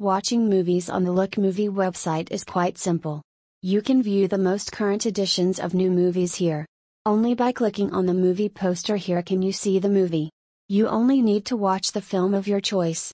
Watching movies on the Look Movie website is quite simple. You can view the most current editions of new movies here. Only by clicking on the movie poster here can you see the movie. You only need to watch the film of your choice.